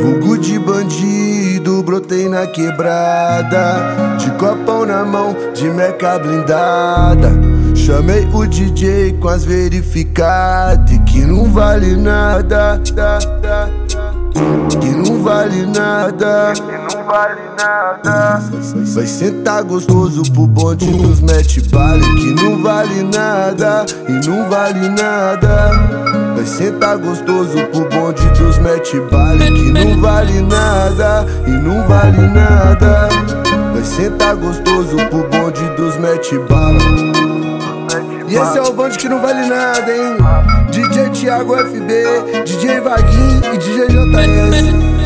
Vulgo de bandido, brotei na quebrada. De copão na mão, de meca blindada. Chamei o DJ com as verificadas que não vale nada. Que não vale nada. Que não vale nada. Vai sentar gostoso pro bonde dos mete bale que não vale nada e não vale nada. Vai sentar gostoso pro bonde mete bale que não vale nada e não vale nada. Vai sentar gostoso pro bonde dos mete bala. E esse é o bonde que não vale nada, hein? DJ Thiago FB, DJ Vaguinho e DJ JS.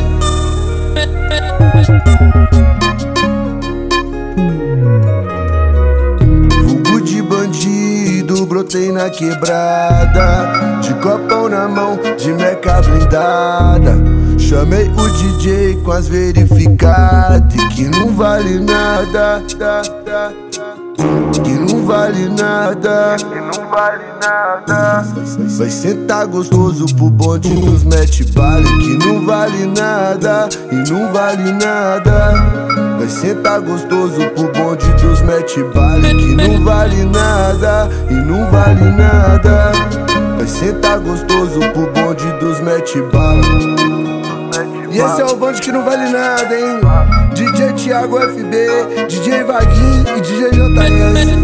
Brotei na quebrada. De copão na mão, de meca blindada. Chamei o DJ com as verificadas que não vale nada. Que não vale nada. Que não vale nada. Vai sentar gostoso pro bonde dos mete bale que não vale nada e não vale nada. Vai sentar gostoso pro bonde dos mete bale que não vale nada e vale nada. Vai sentar gostoso pro bonde dos mete bala. E esse é o bonde que não vale nada, hein? DJ Thiago FB, DJ Vaguinho e DJ JS.